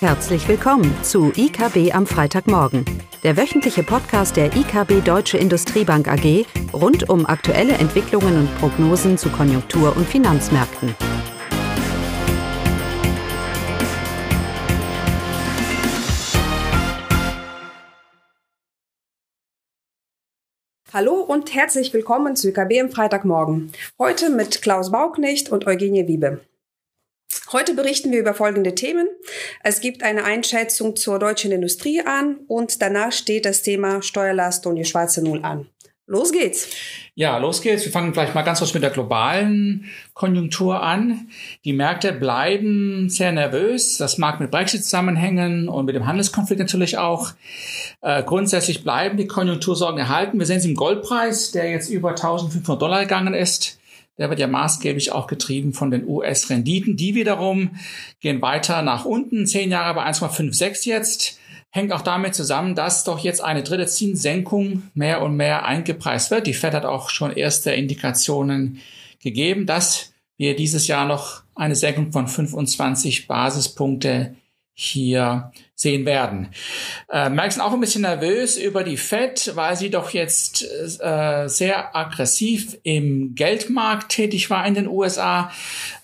Herzlich willkommen zu IKB am Freitagmorgen, der wöchentliche Podcast der IKB Deutsche Industriebank AG rund um aktuelle Entwicklungen und Prognosen zu Konjunktur- und Finanzmärkten. Hallo und herzlich willkommen zu IKB am Freitagmorgen. Heute mit Klaus Bauknecht und Eugenie Wiebe. Heute berichten wir über folgende Themen. Es gibt eine Einschätzung zur deutschen Industrie an und danach steht das Thema Steuerlast und die schwarze Null an. Los geht's. Ja, los geht's. Wir fangen gleich mal ganz kurz mit der globalen Konjunktur an. Die Märkte bleiben sehr nervös. Das mag mit Brexit zusammenhängen und mit dem Handelskonflikt natürlich auch. Äh, grundsätzlich bleiben die Konjunktursorgen erhalten. Wir sehen es im Goldpreis, der jetzt über 1500 Dollar gegangen ist. Der wird ja maßgeblich auch getrieben von den US-Renditen. Die wiederum gehen weiter nach unten. Zehn Jahre bei 1,56 jetzt. Hängt auch damit zusammen, dass doch jetzt eine dritte Zinssenkung mehr und mehr eingepreist wird. Die Fed hat auch schon erste Indikationen gegeben, dass wir dieses Jahr noch eine Senkung von 25 Basispunkte hier sehen werden. Äh, sind auch ein bisschen nervös über die Fed, weil sie doch jetzt äh, sehr aggressiv im Geldmarkt tätig war in den USA.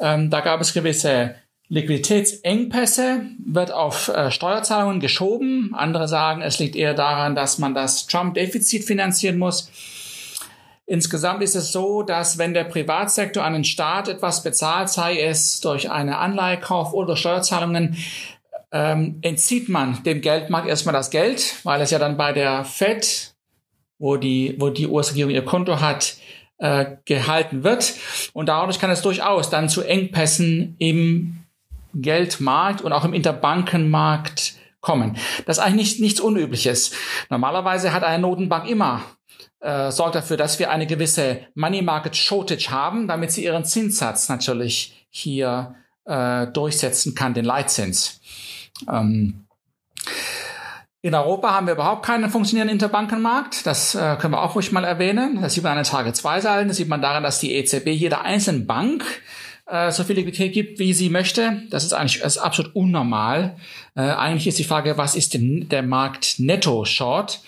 Ähm, da gab es gewisse Liquiditätsengpässe, wird auf äh, Steuerzahlungen geschoben. Andere sagen, es liegt eher daran, dass man das Trump-Defizit finanzieren muss. Insgesamt ist es so, dass wenn der Privatsektor an den Staat etwas bezahlt, sei es durch eine Anleihekauf oder Steuerzahlungen, ähm, entzieht man dem Geldmarkt erstmal das Geld, weil es ja dann bei der Fed, wo die, wo die US-Regierung ihr Konto hat, äh, gehalten wird. Und dadurch kann es durchaus dann zu Engpässen im Geldmarkt und auch im Interbankenmarkt kommen. Das ist eigentlich nicht, nichts Unübliches. Normalerweise hat eine Notenbank immer äh, sorgt dafür, dass wir eine gewisse Money Market Shortage haben, damit sie ihren Zinssatz natürlich hier äh, durchsetzen kann, den Leitzins. Ähm, in Europa haben wir überhaupt keinen funktionierenden Interbankenmarkt. Das äh, können wir auch ruhig mal erwähnen. Das sieht man an den Tage 2 Seiten. Das sieht man daran, dass die EZB jeder einzelnen Bank äh, so viel Liquidität gibt, wie sie möchte. Das ist eigentlich das ist absolut unnormal. Äh, eigentlich ist die Frage, was ist denn der Markt netto short?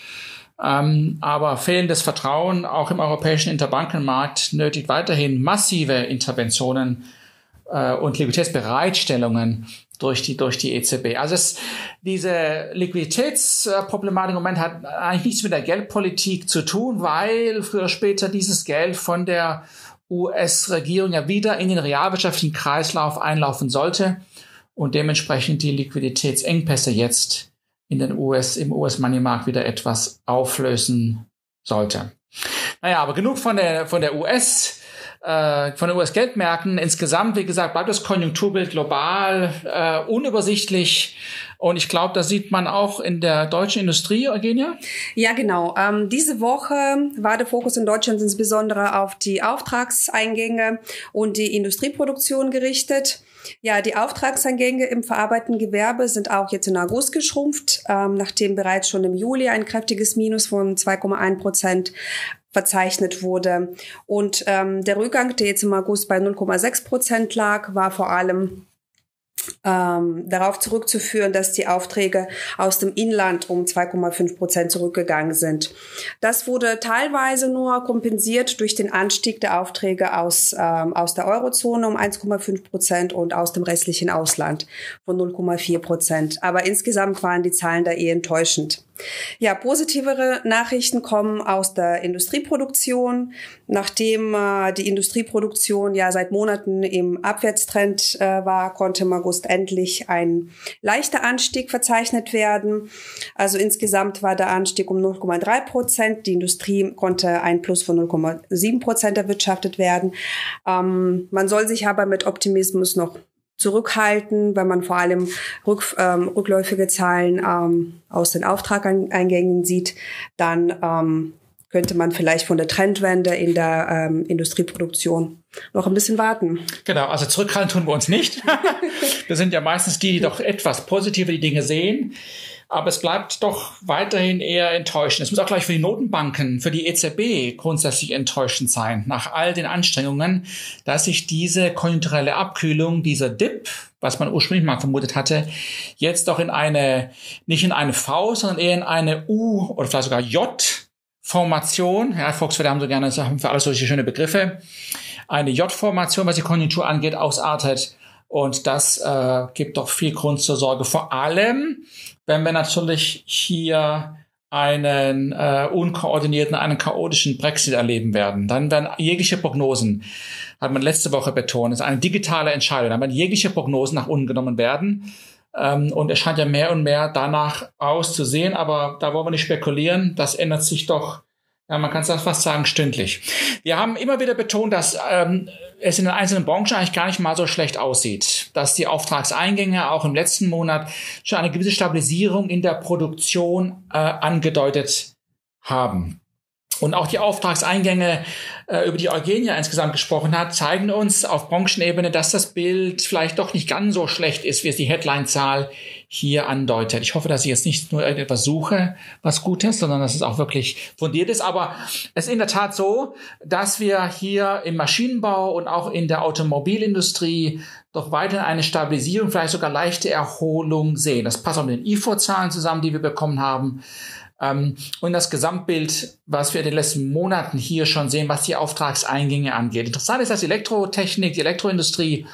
Ähm, aber fehlendes Vertrauen auch im europäischen Interbankenmarkt nötigt weiterhin massive Interventionen äh, und Liquiditätsbereitstellungen durch die, durch die EZB. Also es, diese Liquiditätsproblematik im Moment hat eigentlich nichts mit der Geldpolitik zu tun, weil früher oder später dieses Geld von der US-Regierung ja wieder in den realwirtschaftlichen Kreislauf einlaufen sollte und dementsprechend die Liquiditätsengpässe jetzt in den US, im US-Money-Markt wieder etwas auflösen sollte. Naja, aber genug von der, von der US- äh, von den US-Geldmärkten. Insgesamt, wie gesagt, bleibt das Konjunkturbild global äh, unübersichtlich. Und ich glaube, das sieht man auch in der deutschen Industrie, Eugenia. Ja, genau. Ähm, diese Woche war der Fokus in Deutschland insbesondere auf die Auftragseingänge und die Industrieproduktion gerichtet. Ja, die Auftragseingänge im verarbeitenden Gewerbe sind auch jetzt in August geschrumpft, ähm, nachdem bereits schon im Juli ein kräftiges Minus von 2,1 Prozent verzeichnet wurde. Und ähm, der Rückgang, der jetzt im August bei 0,6 Prozent lag, war vor allem ähm, darauf zurückzuführen, dass die Aufträge aus dem Inland um 2,5 Prozent zurückgegangen sind. Das wurde teilweise nur kompensiert durch den Anstieg der Aufträge aus, ähm, aus der Eurozone um 1,5 Prozent und aus dem restlichen Ausland von 0,4 Prozent. Aber insgesamt waren die Zahlen da eher enttäuschend. Ja, positivere Nachrichten kommen aus der Industrieproduktion. Nachdem äh, die Industrieproduktion ja seit Monaten im Abwärtstrend äh, war, konnte im August endlich ein leichter Anstieg verzeichnet werden. Also insgesamt war der Anstieg um 0,3 Prozent. Die Industrie konnte ein Plus von 0,7 Prozent erwirtschaftet werden. Ähm, man soll sich aber mit Optimismus noch zurückhalten, wenn man vor allem rück, ähm, rückläufige Zahlen ähm, aus den Auftrageingängen sieht, dann ähm, könnte man vielleicht von der Trendwende in der ähm, Industrieproduktion noch ein bisschen warten. Genau, also zurückhalten tun wir uns nicht. wir sind ja meistens die, die doch etwas positiver die Dinge sehen. Aber es bleibt doch weiterhin eher enttäuschend. Es muss auch gleich für die Notenbanken, für die EZB grundsätzlich enttäuschend sein, nach all den Anstrengungen, dass sich diese konjunkturelle Abkühlung, dieser Dip, was man ursprünglich mal vermutet hatte, jetzt doch in eine, nicht in eine V, sondern eher in eine U oder vielleicht sogar J Formation, ja, Volkswirte haben so gerne Sachen für alles solche schöne Begriffe, eine J-Formation, was die Konjunktur angeht, ausartet. Und das äh, gibt doch viel Grund zur Sorge. Vor allem, wenn wir natürlich hier einen äh, unkoordinierten, einen chaotischen Brexit erleben werden, dann werden jegliche Prognosen, hat man letzte Woche betont, ist eine digitale Entscheidung, dann werden jegliche Prognosen nach unten genommen werden. Ähm, und es scheint ja mehr und mehr danach auszusehen, aber da wollen wir nicht spekulieren. Das ändert sich doch ja, man kann es fast sagen, stündlich. Wir haben immer wieder betont, dass ähm, es in den einzelnen Branchen eigentlich gar nicht mal so schlecht aussieht, dass die Auftragseingänge auch im letzten Monat schon eine gewisse Stabilisierung in der Produktion äh, angedeutet haben. Und auch die Auftragseingänge, äh, über die Eugenia insgesamt gesprochen hat, zeigen uns auf Branchenebene, dass das Bild vielleicht doch nicht ganz so schlecht ist, wie es die Headline-Zahl hier andeutet. Ich hoffe, dass ich jetzt nicht nur irgendetwas suche, was gut ist, sondern dass es auch wirklich fundiert ist. Aber es ist in der Tat so, dass wir hier im Maschinenbau und auch in der Automobilindustrie doch weiterhin eine Stabilisierung, vielleicht sogar leichte Erholung sehen. Das passt auch mit den IFO-Zahlen zusammen, die wir bekommen haben. Ähm, und das Gesamtbild, was wir in den letzten Monaten hier schon sehen, was die Auftragseingänge angeht. Interessant ist, dass die Elektrotechnik, die Elektroindustrie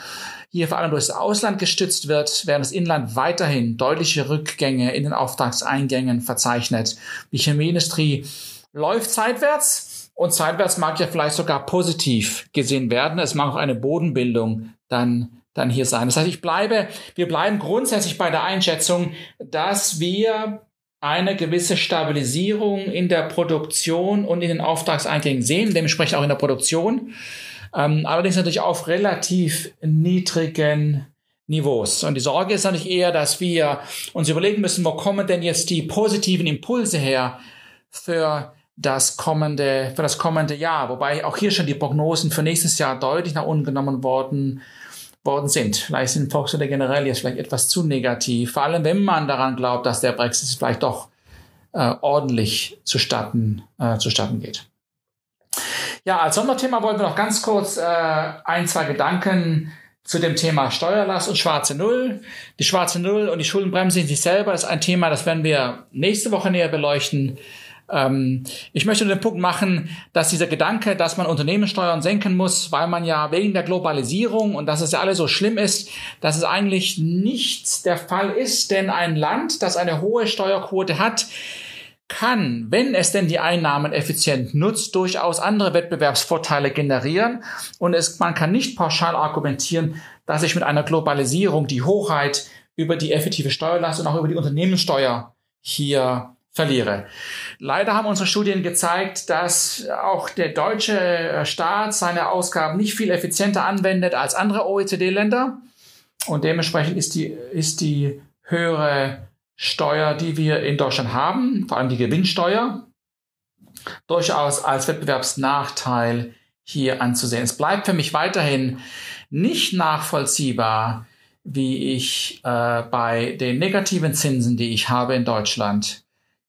hier vor allem durch das Ausland gestützt wird, während das Inland weiterhin deutliche Rückgänge in den Auftragseingängen verzeichnet. Die Chemieindustrie läuft seitwärts und seitwärts mag ja vielleicht sogar positiv gesehen werden. Es mag auch eine Bodenbildung dann dann hier sein. Das heißt, ich bleibe, wir bleiben grundsätzlich bei der Einschätzung, dass wir eine gewisse Stabilisierung in der Produktion und in den Auftragseingängen sehen, dementsprechend auch in der Produktion. Ähm, allerdings natürlich auf relativ niedrigen Niveaus. Und die Sorge ist natürlich eher, dass wir uns überlegen müssen, wo kommen denn jetzt die positiven Impulse her für das kommende, für das kommende Jahr. Wobei auch hier schon die Prognosen für nächstes Jahr deutlich nach unten genommen worden worden sind. Vielleicht sind Volkswirte generell jetzt vielleicht etwas zu negativ, vor allem wenn man daran glaubt, dass der Brexit vielleicht doch äh, ordentlich zustatten, äh, zustatten geht. Ja, als Sonderthema wollten wir noch ganz kurz äh, ein, zwei Gedanken zu dem Thema Steuerlast und schwarze Null. Die schwarze Null und die Schuldenbremse in sich selber ist ein Thema, das werden wir nächste Woche näher beleuchten. Ähm, ich möchte den Punkt machen, dass dieser Gedanke, dass man Unternehmenssteuern senken muss, weil man ja wegen der Globalisierung und dass es ja alles so schlimm ist, dass es eigentlich nicht der Fall ist, denn ein Land, das eine hohe Steuerquote hat, kann, wenn es denn die Einnahmen effizient nutzt, durchaus andere Wettbewerbsvorteile generieren. Und es, man kann nicht pauschal argumentieren, dass ich mit einer Globalisierung die Hochheit über die effektive Steuerlast und auch über die Unternehmenssteuer hier verliere. Leider haben unsere Studien gezeigt, dass auch der deutsche äh, Staat seine Ausgaben nicht viel effizienter anwendet als andere OECD-Länder. Und dementsprechend ist die, ist die höhere Steuer, die wir in Deutschland haben, vor allem die Gewinnsteuer, durchaus als Wettbewerbsnachteil hier anzusehen. Es bleibt für mich weiterhin nicht nachvollziehbar, wie ich äh, bei den negativen Zinsen, die ich habe in Deutschland,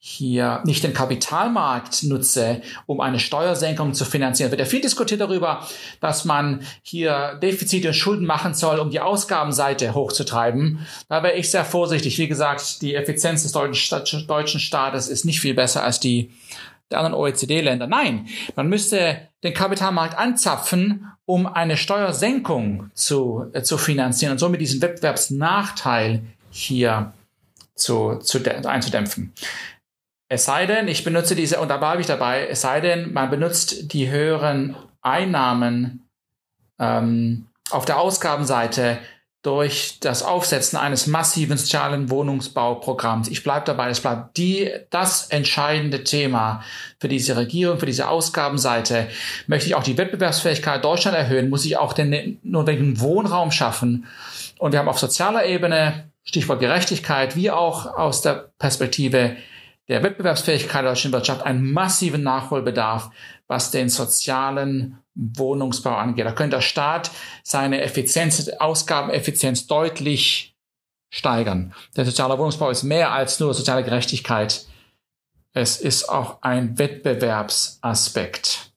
hier nicht den Kapitalmarkt nutze, um eine Steuersenkung zu finanzieren. Wird ja viel diskutiert darüber, dass man hier Defizite und Schulden machen soll, um die Ausgabenseite hochzutreiben. Da wäre ich sehr vorsichtig. Wie gesagt, die Effizienz des deutschen Staates ist nicht viel besser als die der anderen OECD-Länder. Nein, man müsste den Kapitalmarkt anzapfen, um eine Steuersenkung zu, äh, zu finanzieren und somit diesen Wettbewerbsnachteil hier zu, zu einzudämpfen. Es sei denn, ich benutze diese, und da bleibe ich dabei, es sei denn, man benutzt die höheren Einnahmen ähm, auf der Ausgabenseite durch das Aufsetzen eines massiven sozialen Wohnungsbauprogramms. Ich bleibe dabei, es bleibt die, das entscheidende Thema für diese Regierung, für diese Ausgabenseite. Möchte ich auch die Wettbewerbsfähigkeit Deutschland erhöhen, muss ich auch den notwendigen Wohnraum schaffen. Und wir haben auf sozialer Ebene, Stichwort Gerechtigkeit, wie auch aus der Perspektive der Wettbewerbsfähigkeit der deutschen Wirtschaft einen massiven Nachholbedarf, was den sozialen Wohnungsbau angeht. Da könnte der Staat seine Effizienz, Ausgabeneffizienz deutlich steigern. Der soziale Wohnungsbau ist mehr als nur soziale Gerechtigkeit. Es ist auch ein Wettbewerbsaspekt.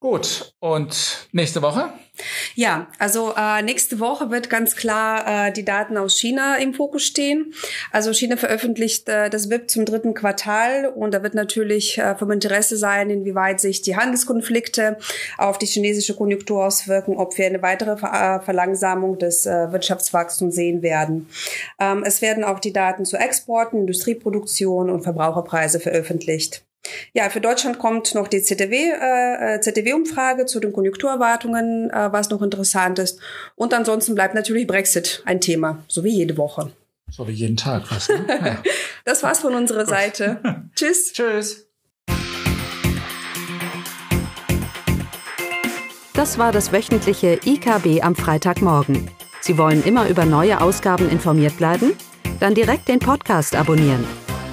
Gut, und nächste Woche? Ja, also äh, nächste Woche wird ganz klar äh, die Daten aus China im Fokus stehen. Also China veröffentlicht äh, das WIP zum dritten Quartal und da wird natürlich äh, vom Interesse sein, inwieweit sich die Handelskonflikte auf die chinesische Konjunktur auswirken, ob wir eine weitere Ver äh, Verlangsamung des äh, Wirtschaftswachstums sehen werden. Ähm, es werden auch die Daten zu Exporten, Industrieproduktion und Verbraucherpreise veröffentlicht. Ja, für Deutschland kommt noch die ZDW, äh, ZDW-Umfrage zu den Konjunkturerwartungen, äh, was noch interessant ist. Und ansonsten bleibt natürlich Brexit ein Thema, so wie jede Woche. So wie jeden Tag. Was, ne? ja. Das war's von unserer Seite. Tschüss. Tschüss. Das war das wöchentliche IKB am Freitagmorgen. Sie wollen immer über neue Ausgaben informiert bleiben? Dann direkt den Podcast abonnieren